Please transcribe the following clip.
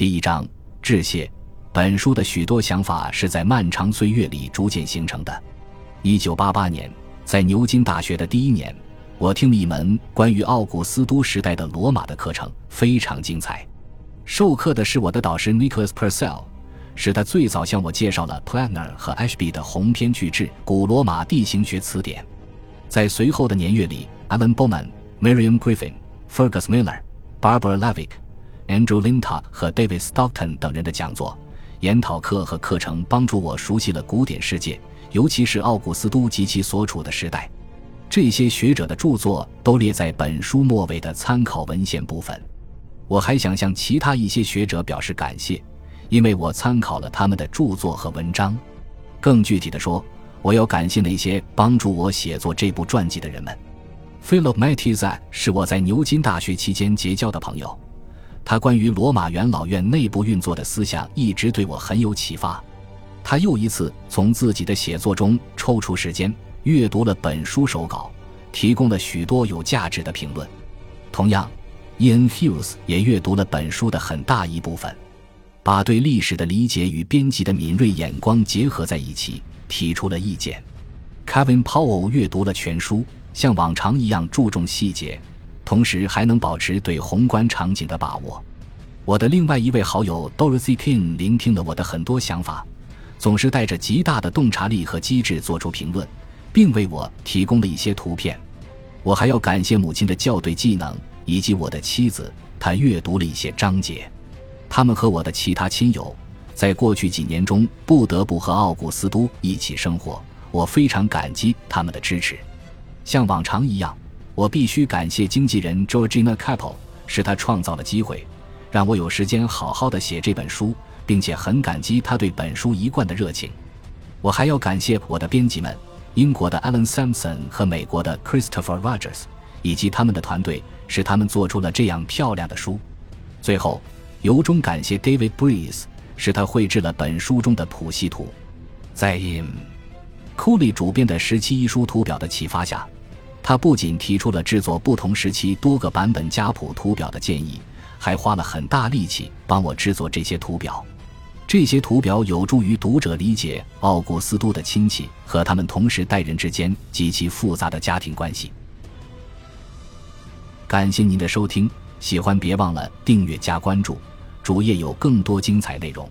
第一章致谢。本书的许多想法是在漫长岁月里逐渐形成的。一九八八年，在牛津大学的第一年，我听了一门关于奥古斯都时代的罗马的课程，非常精彩。授课的是我的导师 Nicholas Purcell，是他最早向我介绍了 Planner 和 Ashby 的鸿篇巨制《古罗马地形学词典》。在随后的年月里，Alan Bowman、Miriam Griffin、Fergus Miller、Barbara Levick、Andrew Linta 和 David Stockton 等人的讲座。研讨课和课程帮助我熟悉了古典世界，尤其是奥古斯都及其所处的时代。这些学者的著作都列在本书末尾的参考文献部分。我还想向其他一些学者表示感谢，因为我参考了他们的著作和文章。更具体的说，我要感谢那些帮助我写作这部传记的人们。Philip Matizat 是我在牛津大学期间结交的朋友。他关于罗马元老院内部运作的思想一直对我很有启发。他又一次从自己的写作中抽出时间阅读了本书手稿，提供了许多有价值的评论。同样，Ian Hughes 也阅读了本书的很大一部分，把对历史的理解与编辑的敏锐眼光结合在一起，提出了意见。Kevin Powell 阅读了全书，像往常一样注重细节。同时还能保持对宏观场景的把握。我的另外一位好友 Dorothy King 聆听了我的很多想法，总是带着极大的洞察力和机智做出评论，并为我提供了一些图片。我还要感谢母亲的校对技能，以及我的妻子，她阅读了一些章节。他们和我的其他亲友在过去几年中不得不和奥古斯都一起生活，我非常感激他们的支持。像往常一样。我必须感谢经纪人 Georgina Capel，是他创造了机会，让我有时间好好的写这本书，并且很感激他对本书一贯的热情。我还要感谢我的编辑们，英国的 Alan Sampson 和美国的 Christopher Rogers，以及他们的团队，使他们做出了这样漂亮的书。最后，由衷感谢 David Breeze，是他绘制了本书中的谱系图。在 In Cooley 主编的十七一书图表的启发下。他不仅提出了制作不同时期多个版本家谱图表的建议，还花了很大力气帮我制作这些图表。这些图表有助于读者理解奥古斯都的亲戚和他们同时代人之间极其复杂的家庭关系。感谢您的收听，喜欢别忘了订阅加关注，主页有更多精彩内容。